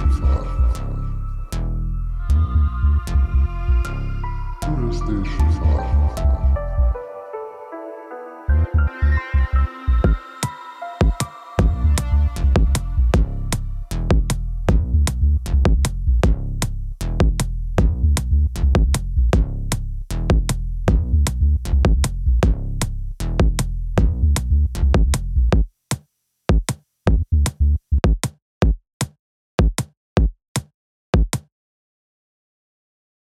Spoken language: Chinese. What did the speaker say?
Oh.